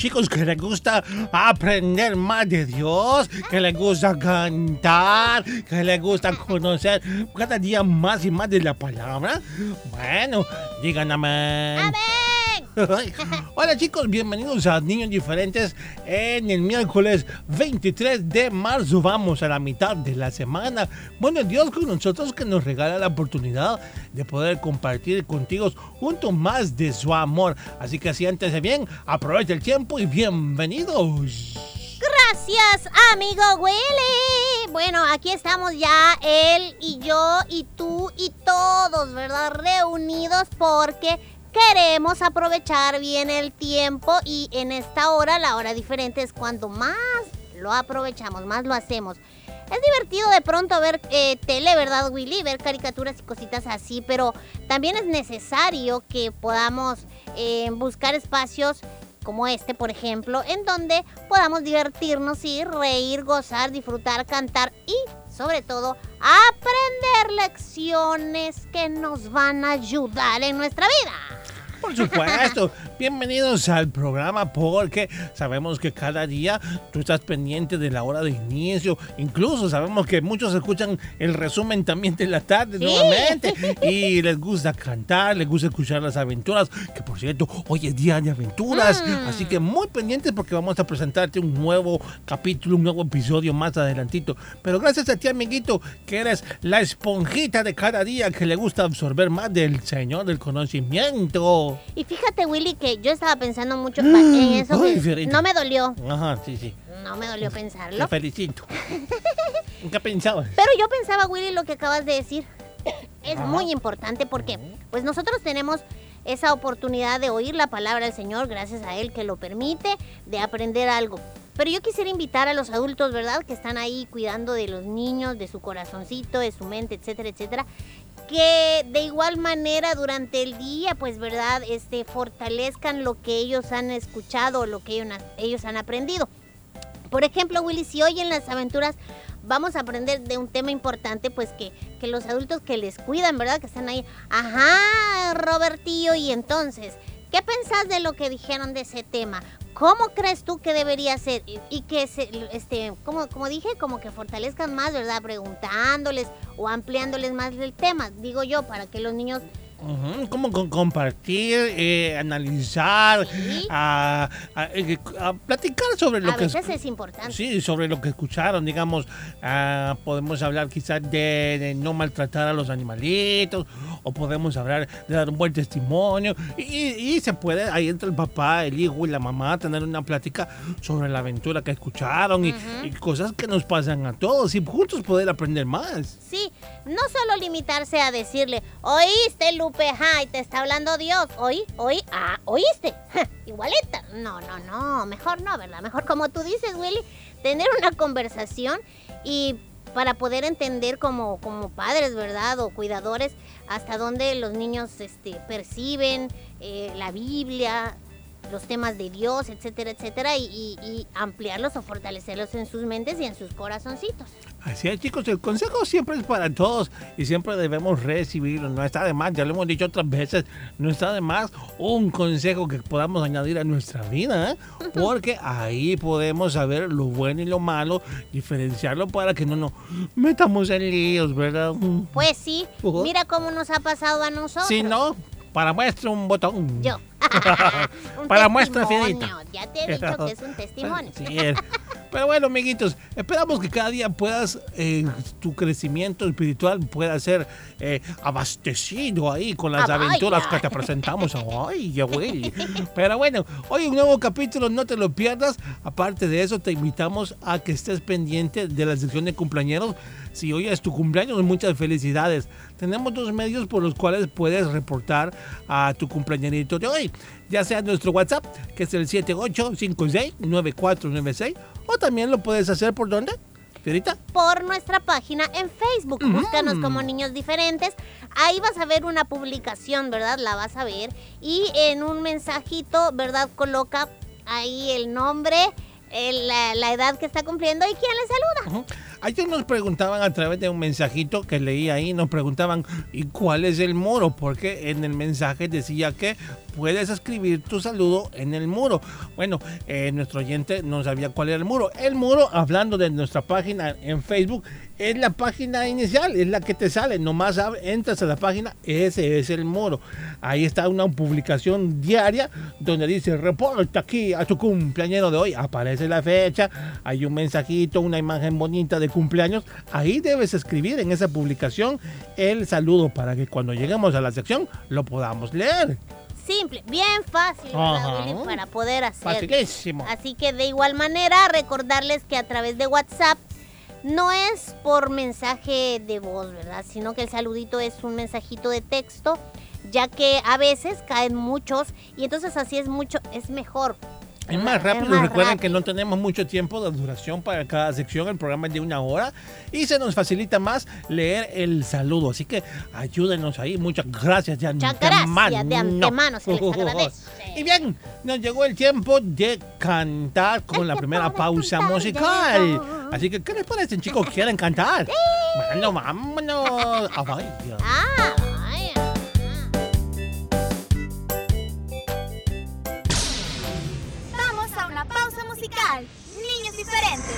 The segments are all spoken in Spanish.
chicos que les gusta aprender más de Dios? Que les gusta cantar, que les gusta conocer cada día más y más de la palabra. Bueno, digan amén. Hola chicos, bienvenidos a Niños Diferentes en el miércoles 23 de marzo. Vamos a la mitad de la semana. Bueno, Dios con nosotros que nos regala la oportunidad de poder compartir contigo junto más de su amor. Así que siéntese bien, aprovecha el tiempo y bienvenidos. Gracias, amigo Willy. Bueno, aquí estamos ya él y yo y tú y todos, ¿verdad? Reunidos porque queremos aprovechar bien el tiempo y en esta hora, la hora diferente es cuando más lo aprovechamos, más lo hacemos. Es divertido de pronto ver eh, tele, ¿verdad, Willy? Ver caricaturas y cositas así, pero también es necesario que podamos eh, buscar espacios como este, por ejemplo, en donde podamos divertirnos y reír, gozar, disfrutar, cantar y, sobre todo, aprender lecciones que nos van a ayudar en nuestra vida. Por supuesto, bienvenidos al programa porque sabemos que cada día tú estás pendiente de la hora de inicio. Incluso sabemos que muchos escuchan el resumen también de la tarde Sí. nuevamente y les gusta cantar, les gusta escuchar las aventuras. Que por cierto, hoy es día de aventuras, Mm. así que muy pendientes porque vamos a presentarte un nuevo capítulo, un nuevo episodio más adelantito. Pero gracias a ti, amiguito, que eres la esponjita de cada día que le gusta absorber más del Señor del conocimiento. Y fíjate, Willy, que yo estaba pensando mucho en eso. Ay, que Fiorita. no me dolió, Ajá, sí, sí. no me dolió Te pensarlo. felicito. ¿Qué pensabas? Pero yo pensaba, Willy, lo que acabas de decir es muy importante porque pues nosotros tenemos esa oportunidad de oír la palabra del Señor, gracias a Él que lo permite, de aprender algo. Pero yo quisiera invitar a los adultos, ¿verdad? Que están ahí cuidando de los niños, de su corazoncito, de su mente, etcétera, etcétera. Que de igual manera durante el día, pues, ¿verdad? Este, fortalezcan lo que ellos han escuchado, lo que ellos, han aprendido. Por ejemplo, Willy, si hoy en las aventuras vamos a aprender de un tema importante, pues que, que los adultos que les cuidan, ¿verdad? Que están ahí. Ajá, Robertillo, y entonces, ¿qué pensás de lo que dijeron de ese tema? ¿Cómo crees tú que debería ser? Y, que, se, este, como, como dije, como que fortalezcan más, ¿verdad? Preguntándoles o ampliándoles más el tema, digo yo, para que los niños Ujú, ¿Cómo con- compartir, eh, analizar, Sí. a, a- eh, a platicar sobre lo a que veces es importante. Sí, sobre lo que escucharon, digamos, ah, podemos hablar quizás de, de no maltratar a los animalitos, o podemos hablar de dar un buen testimonio, y, y- y se puede, ahí entra el papá, el hijo y la mamá, tener una plática sobre la aventura que escucharon y, y cosas que nos pasan a todos, y juntos poder aprender más. Sí, no solo limitarse a decirle, oíste Lupe, ay, te está hablando Dios, oí, oí, ah, oíste, igualita. No, no, no, mejor no, ¿verdad? Mejor como tú dices, Willy, tener una conversación y para poder entender como, como padres, ¿verdad? O cuidadores, hasta dónde los niños este, perciben eh, la Biblia, los temas de Dios, etcétera, etcétera, y, ampliarlos o fortalecerlos en sus mentes y en sus corazoncitos. Así es, chicos, el consejo siempre es para todos y siempre debemos recibirlo. No está de más, ya lo hemos dicho otras veces, no está de más un consejo que podamos añadir a nuestra vida, ¿eh? porque ahí podemos saber lo bueno y lo malo, diferenciarlo para que no nos metamos en líos, ¿verdad? Pues sí, mira cómo nos ha pasado a nosotros. Si no, para muestra un botón. Yo. Un Para muestra. Fidelita. Ya te he dicho que es un testimonio. Sí. Pero bueno, amiguitos, esperamos que cada día puedas, eh, tu crecimiento espiritual pueda ser eh, abastecido ahí con las aventuras que te presentamos. Ya güey. Pero bueno, hoy un nuevo capítulo, no te lo pierdas. Aparte de eso, te invitamos a que estés pendiente de la sección de cumpleaños. Si hoy es tu cumpleaños, muchas felicidades. Tenemos dos medios por los cuales puedes reportar a tu cumpleañerito de hoy. Ya sea nuestro WhatsApp, que es el 7856-9496, o también lo puedes hacer por dónde, Fierita. por nuestra página en Facebook. Búscanos como Niños Diferentes. Ahí vas a ver una publicación, ¿verdad? La vas a ver. Y en un mensajito, ¿verdad? Coloca ahí el nombre, el- la, la edad que está cumpliendo y quién le saluda. Ujú. Ayer nos preguntaban a través de un mensajito que leí ahí, nos preguntaban, ¿y cuál es el muro? Porque en el mensaje decía que puedes escribir tu saludo en el muro. Bueno, eh, nuestro oyente no sabía cuál era el muro. El muro, hablando de nuestra página en Facebook, es la página inicial, es la que te sale. Nomás entras a la página, ese es el muro. Ahí está una publicación diaria donde dice, reporta aquí a tu cumpleañero de hoy. Aparece la fecha, hay un mensajito, una imagen bonita de cumpleaños. Ahí debes escribir en esa publicación el saludo para que cuando lleguemos a la sección lo podamos leer. Simple, bien fácil, ¿verdad, Ajá. Willy? Para poder hacer. Facilísimo. Así que de igual manera, recordarles que a través de WhatsApp no es por mensaje de voz, ¿verdad? Sino que el saludito es un mensajito de texto, ya que a veces caen muchos y entonces así es mucho, es mejor. Es más rápido, más recuerden que no tenemos mucho tiempo de duración para cada sección, el programa es de una hora y se nos facilita más leer el saludo, así que ayúdenos ahí, muchas gracias de Muchas antemano. gracias, de antemano se les agradece. Y bien, nos llegó el tiempo de cantar con la primera pausa musical. Así que, ¿qué les parece, chicos? ¿Quieren cantar? Bueno, vámonos. Vaya. Ah, diferentes.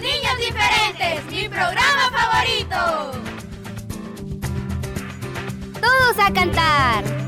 Niños diferentes, mi programa favorito. Todos a cantar.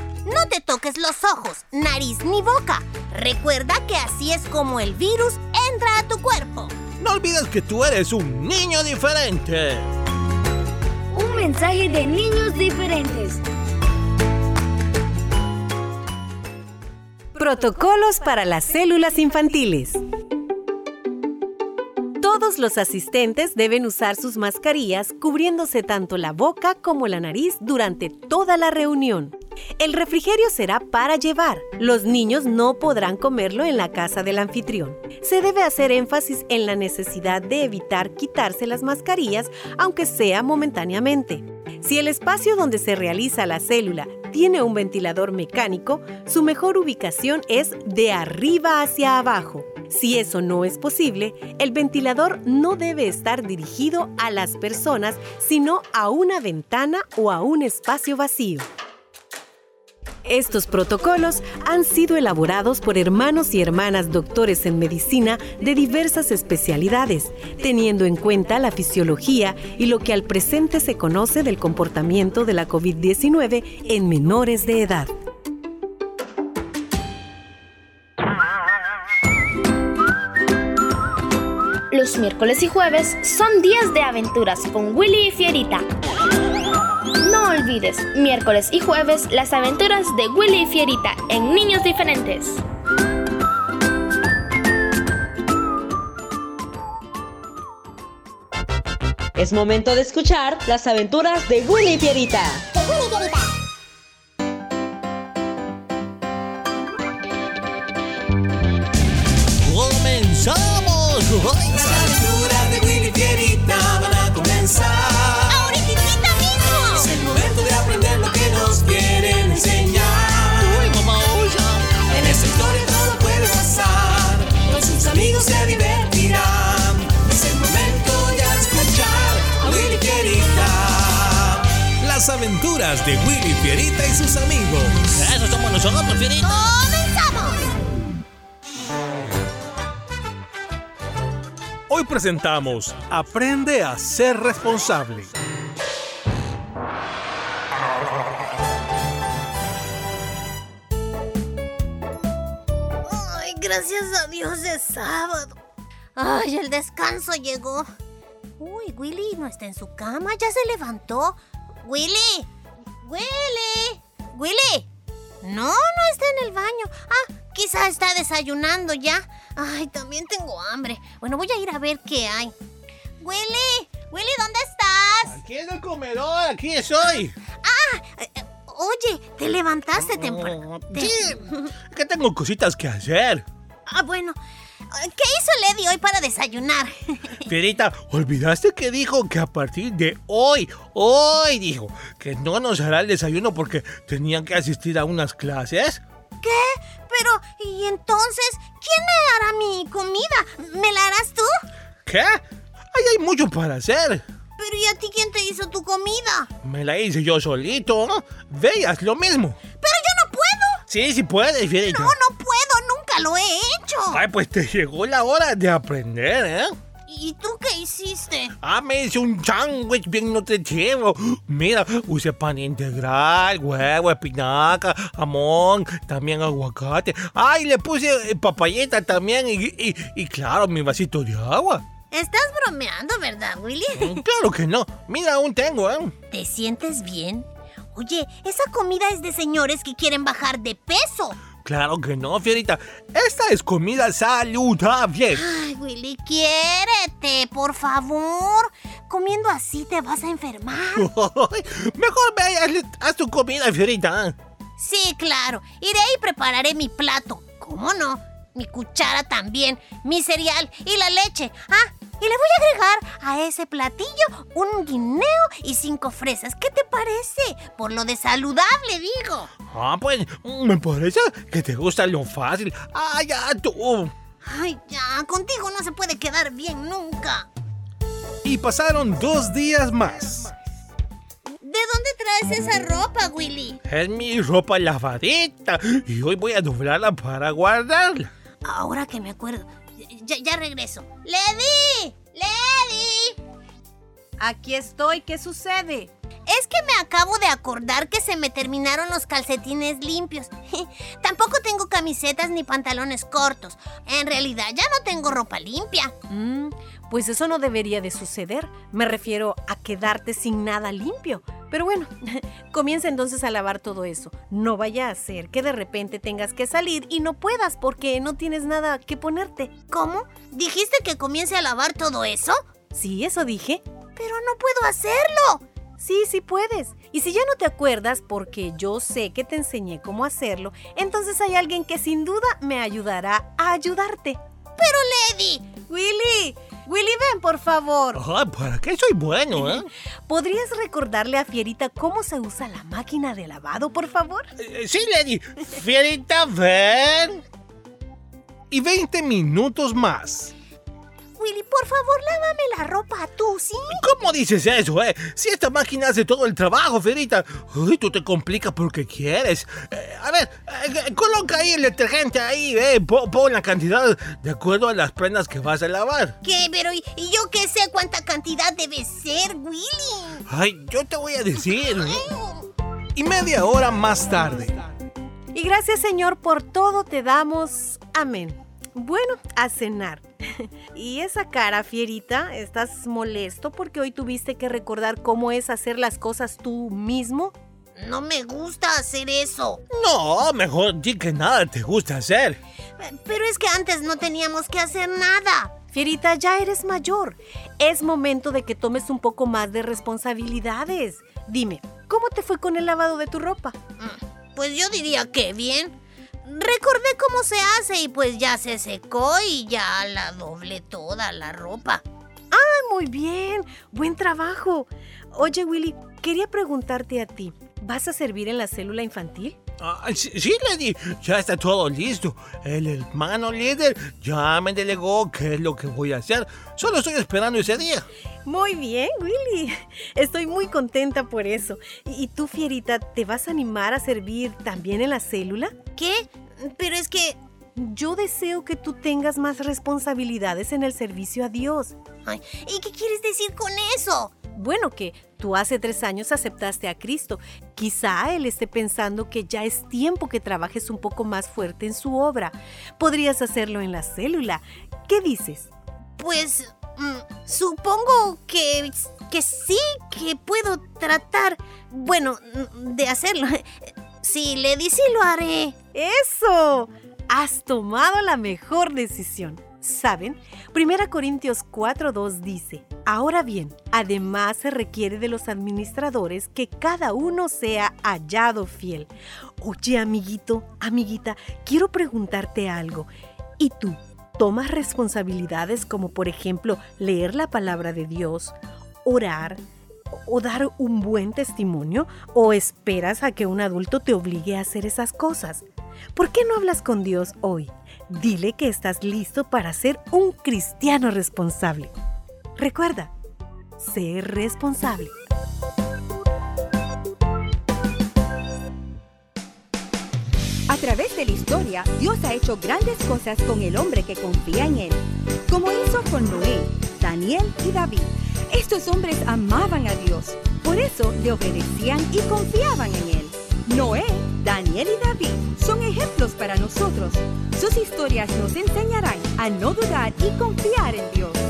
No te toques los ojos, nariz ni boca. Recuerda que así es como el virus entra a tu cuerpo. No olvides que tú eres un niño diferente. Un mensaje de niños diferentes. Protocolos para las células infantiles. Todos los asistentes deben usar sus mascarillas cubriéndose tanto la boca como la nariz durante toda la reunión. El refrigerio será para llevar. Los niños no podrán comerlo en la casa del anfitrión. Se debe hacer énfasis en la necesidad de evitar quitarse las mascarillas, aunque sea momentáneamente. Si el espacio donde se realiza la célula tiene un ventilador mecánico, su mejor ubicación es de arriba hacia abajo. Si eso no es posible, el ventilador no debe estar dirigido a las personas, sino a una ventana o a un espacio vacío. Estos protocolos han sido elaborados por hermanos y hermanas doctores en medicina de diversas especialidades, teniendo en cuenta la fisiología y lo que al presente se conoce del comportamiento de la COVID-19 en menores de edad. Los miércoles y jueves son días de aventuras con Willy y Fierita. No olvides, miércoles y jueves, las aventuras de Willy y Fierita en Niños Diferentes. Es momento de escuchar las aventuras de Willy y Pierita. ¡Comenzamos! Aventuras de Willy Fierita y sus amigos. Eso somos nosotros, Fierita. ¡Comenzamos! Hoy presentamos Aprende a ser responsable. Ay, gracias a Dios es sábado. Ay, el descanso llegó. Uy, Willy no está en su cama, ya se levantó. Willy, Willy, Willy. No, no está en el baño. Ah, quizá está desayunando ya. Ay, también tengo hambre. Bueno, voy a ir a ver qué hay. Willy, Willy, ¿dónde estás? Aquí en el comedor, aquí estoy. Ah, eh, oye, te levantaste temprano. Sí, que tengo cositas que hacer. Ah, bueno. ¿Qué hizo Lady hoy para desayunar? Fierita, ¿olvidaste que dijo que a partir de hoy, hoy dijo, que no nos hará el desayuno porque tenían que asistir a unas clases? ¿Qué? Pero, ¿y entonces quién me hará mi comida? ¿Me la harás tú? ¿Qué? Ahí hay mucho para hacer. Pero ¿y a ti quién te hizo tu comida? Me la hice yo solito. ¿no? Veas lo mismo. Pero yo no puedo. Sí, sí puedes, Fierita. No, no puedo, nunca lo he hecho. Ay, pues te llegó la hora de aprender, ¿eh? ¿Y tú qué hiciste? Ah, me hice un sándwich bien nutritivo. Mira, usé pan integral, huevo, espinaca, jamón, también aguacate. Ay, le puse eh, papayeta también y, y, y claro, mi vasito de agua. Estás bromeando, ¿verdad, Willy? Mm, Claro que no. Mira, aún tengo, ¿eh? ¿Te sientes bien? Oye, esa comida es de señores que quieren bajar de peso. Claro que no, Fierita. Esta es comida saludable. Ay, Willy, quiérete, por favor. Comiendo así te vas a enfermar. Mejor ve hazle- haz tu comida, Fierita. Sí, claro. Iré y prepararé mi plato. ¿Cómo no? Mi cuchara también, mi cereal y la leche. Ah, Y le voy a agregar a ese platillo un guineo y cinco fresas. ¿Qué te parece? Por lo de saludable, digo. Ah, pues me parece que te gusta lo fácil. Ah, ya tú. Ay, ya, contigo no se puede quedar bien nunca. Y pasaron dos días más. ¿De dónde traes esa ropa, Willy? Es mi ropa lavadita y hoy voy a doblarla para guardarla. Ahora que me acuerdo, ya, ya regreso. ¡Lady! ¡Lady! Aquí estoy, ¿qué sucede? Es que me acabo de acordar que se me terminaron los calcetines limpios. Tampoco tengo camisetas ni pantalones cortos. En realidad ya no tengo ropa limpia. Mm, pues eso no debería de suceder. Me refiero a quedarte sin nada limpio. Pero bueno, comienza entonces a lavar todo eso. No vaya a ser que de repente tengas que salir y no puedas porque no tienes nada que ponerte. ¿Cómo? ¿Dijiste que comience a lavar todo eso? Sí, eso dije. Pero no puedo hacerlo. Sí, sí puedes. Y si ya no te acuerdas porque yo sé que te enseñé cómo hacerlo, entonces hay alguien que sin duda me ayudará a ayudarte. Pero Lady. Willy, Willy, ven por favor. Ah, ¿para qué soy bueno, eh? ¿Podrías recordarle a Fierita cómo se usa la máquina de lavado, por favor? Eh, sí, Lady. Fierita, ven. Y 20 minutos más. Willy, por favor, lávame la ropa tú, ¿sí? ¿Cómo dices eso, eh? Si esta máquina hace todo el trabajo, Fierita. Uy, tú te complicas porque quieres. Eh, a ver, eh, coloca ahí el detergente ahí, eh. Pon, pon, la cantidad de acuerdo a las prendas que vas a lavar. ¿Qué? Pero ¿y, y yo qué sé cuánta cantidad debe ser, Willy? Ay, yo te voy a decir. Y media hora más tarde. Y gracias, Señor, por todo te damos. Amén. Bueno, a cenar. y esa cara, fierita, ¿estás molesto porque hoy tuviste que recordar cómo es hacer las cosas tú mismo? No me gusta hacer eso. No, mejor di que nada te gusta hacer. Pero es que antes no teníamos que hacer nada. Fierita, ya eres mayor. Es momento de que tomes un poco más de responsabilidades. Dime, ¿cómo te fue con el lavado de tu ropa? Pues yo diría que bien. Recordé cómo se hace y pues ya se secó y ya la doblé toda la ropa. ¡Ah, muy bien! Buen trabajo. Oye, Willy, quería preguntarte a ti, ¿vas a servir en la célula infantil? Ah, sí, sí, Lady, ya está todo listo. El hermano líder ya me delegó qué es lo que voy a hacer. Solo estoy esperando ese día. Muy bien, Willy. Estoy muy contenta por eso. ¿Y tú, Fierita, te vas a animar a servir también en la célula? ¿Qué? Pero es que... Yo deseo que tú tengas más responsabilidades en el servicio a Dios. Ay, ¿Y qué quieres decir con eso? Bueno, que tú hace tres años aceptaste a Cristo. Quizá Él esté pensando que ya es tiempo que trabajes un poco más fuerte en su obra. Podrías hacerlo en la célula. ¿Qué dices? Pues mm, supongo que, que sí, que puedo tratar, bueno, de hacerlo. Si le di, sí lo haré. ¡Eso! Has tomado la mejor decisión. ¿Saben? Primera Corintios 4.2 dice, Ahora bien, además se requiere de los administradores que cada uno sea hallado fiel. Oye, amiguito, amiguita, quiero preguntarte algo. ¿Y tú tomas responsabilidades como por ejemplo leer la palabra de Dios, orar, o dar un buen testimonio o esperas a que un adulto te obligue a hacer esas cosas? ¿Por qué no hablas con Dios hoy? Dile que estás listo para ser un cristiano responsable. Recuerda, ser responsable. A través de la historia, Dios ha hecho grandes cosas con el hombre que confía en Él, como hizo con Noé, Daniel y David. Estos hombres amaban a Dios, por eso le obedecían y confiaban en Él. Noé, Daniel y David son ejemplos para nosotros. Sus historias nos enseñarán a no dudar y confiar en Dios.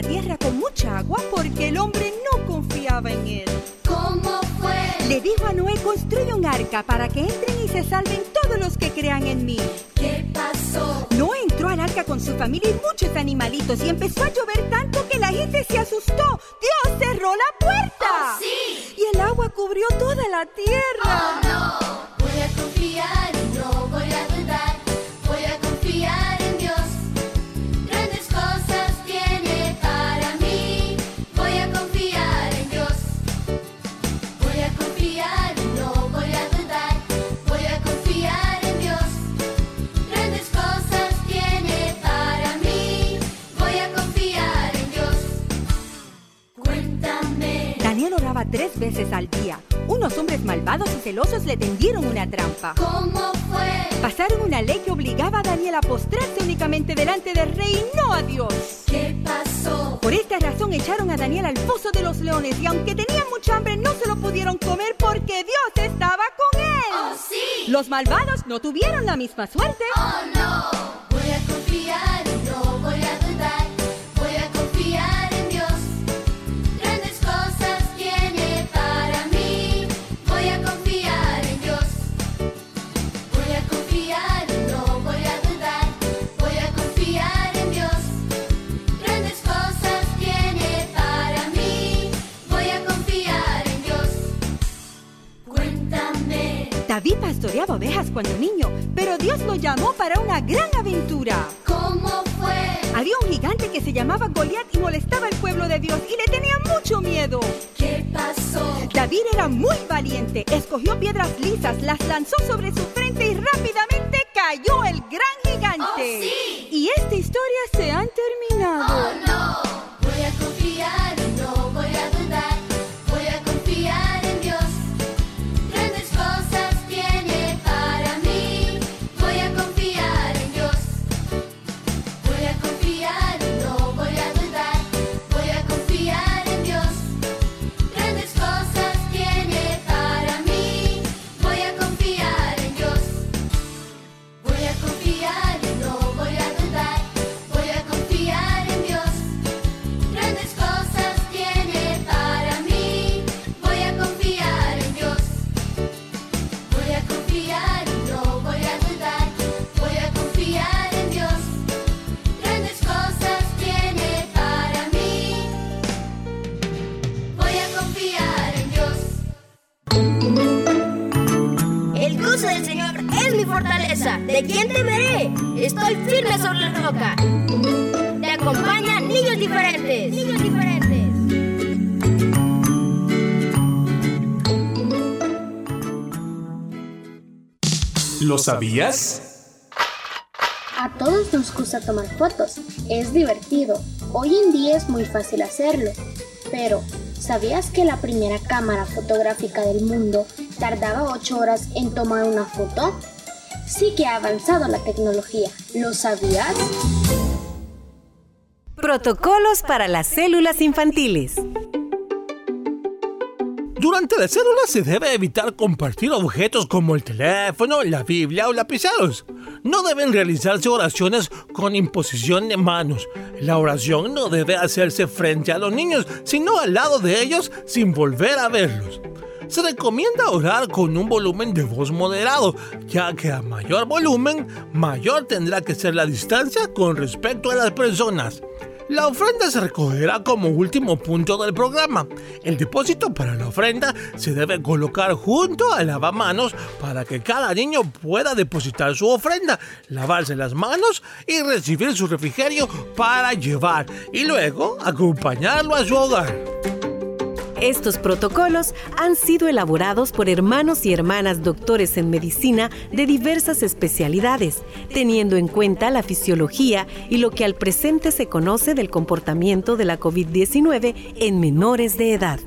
La tierra con mucha agua porque el hombre no confiaba en él. ¿Cómo fue? Le dijo a Noé, construye un arca para que entren y se salven todos los que crean en mí. ¿Qué pasó? Noé entró al arca con su familia y muchos animalitos y empezó a llover tanto que la gente se asustó. Dios cerró la puerta. Oh, sí. Y el agua cubrió toda la tierra. Oh no, tres veces al día. Unos hombres malvados y celosos le tendieron una trampa. ¿Cómo fue? Pasaron una ley que obligaba a Daniel a postrarse únicamente delante del rey y no a Dios. ¿Qué pasó? Por esta razón echaron a Daniel al foso de los leones y aunque tenían mucha hambre no se lo pudieron comer porque Dios estaba con él. Oh sí. Los malvados no tuvieron la misma suerte. Oh no, voy a confiar pastoreaba ovejas cuando niño, pero Dios lo llamó para una gran aventura. ¿Cómo fue? Había un gigante que se llamaba Goliat y molestaba al pueblo de Dios y le tenía mucho miedo. ¿Qué pasó? David era muy valiente, escogió piedras lisas, las lanzó sobre su frente y rápidamente cayó el gran gigante. Oh, sí. Y esta historia se ha terminado. Oh no, sabías? A todos nos gusta tomar fotos, es divertido. Hoy en día es muy fácil hacerlo. Pero, ¿sabías que la primera cámara fotográfica del mundo tardaba 8 horas en tomar una foto? Sí que ha avanzado la tecnología. ¿Lo sabías? Protocolos para las células infantiles. Durante la célula se debe evitar compartir objetos como el teléfono, la Biblia o lapiceros. No deben realizarse oraciones con imposición de manos. La oración no debe hacerse frente a los niños, sino al lado de ellos sin volver a verlos. Se recomienda orar con un volumen de voz moderado, ya que a mayor volumen, mayor tendrá que ser la distancia con respecto a las personas. La ofrenda se recogerá como último punto del programa. El depósito para la ofrenda se debe colocar junto al lavamanos para que cada niño pueda depositar su ofrenda, lavarse las manos y recibir su refrigerio para llevar y luego acompañarlo a su hogar. Estos protocolos han sido elaborados por hermanos y hermanas doctores en medicina de diversas especialidades, teniendo en cuenta la fisiología y lo que al presente se conoce del comportamiento de la COVID-19 en menores de edad.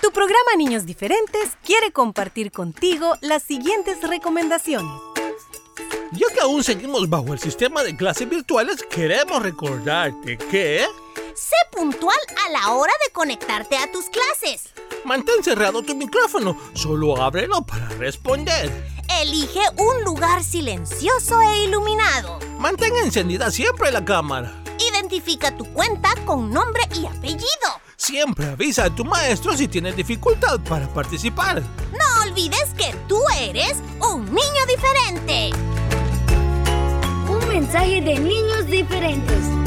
Tu programa Niños Diferentes quiere compartir contigo las siguientes recomendaciones. Ya que aún seguimos bajo el sistema de clases virtuales, queremos recordarte que... Sé puntual a la hora de conectarte a tus clases. Mantén cerrado tu micrófono, solo ábrelo para responder. Elige un lugar silencioso e iluminado. Mantén encendida siempre la cámara. Identifica tu cuenta con nombre y apellido. Siempre avisa a tu maestro si tienes dificultad para participar. No olvides que tú eres un niño diferente mensaje de niños diferentes.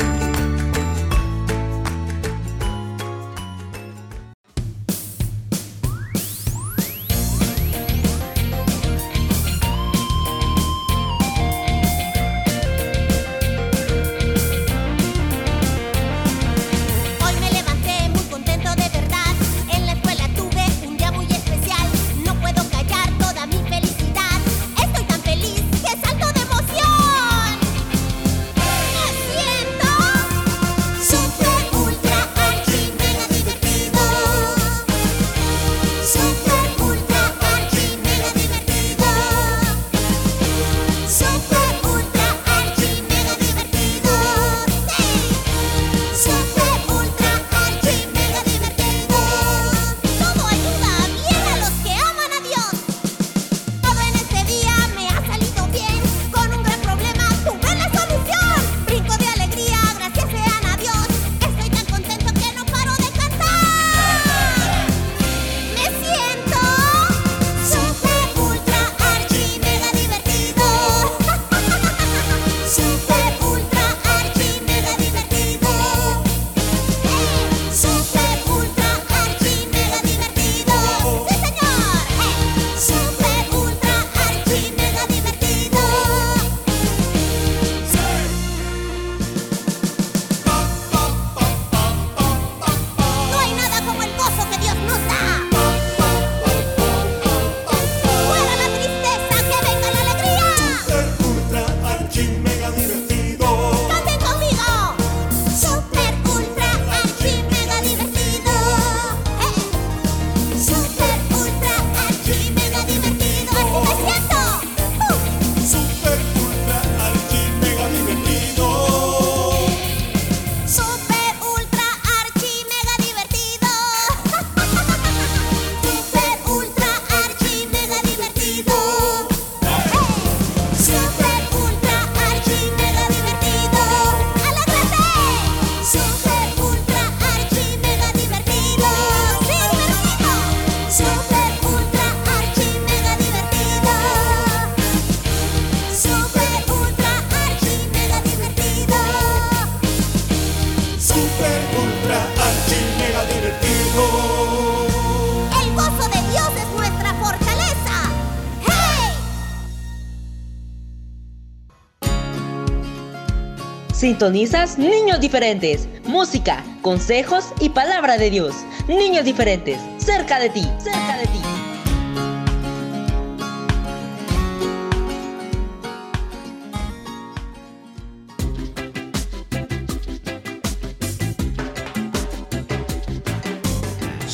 Sintonizas Niños Diferentes, música, consejos y palabra de Dios. Niños Diferentes, cerca de ti, cerca de ti.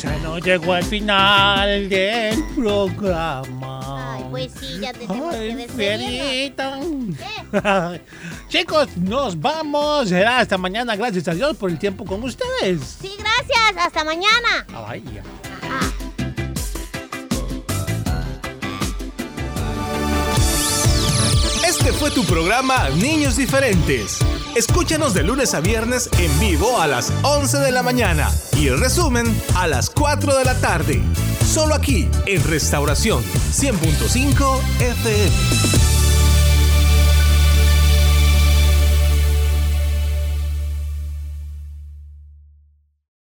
Ya no llegó al final del programa. Ay, pues sí, ya tenemos Ay, que despedirnos. Chicos, nos vamos. Será hasta mañana. Gracias a Dios por el tiempo con ustedes. Sí, gracias. Hasta mañana. Ay, ya. Este fue tu programa Niños Diferentes. Escúchanos de lunes a viernes en vivo a las 11 de la mañana y el resumen a las 4 de la tarde. Solo aquí en Restauración 100.5 FM.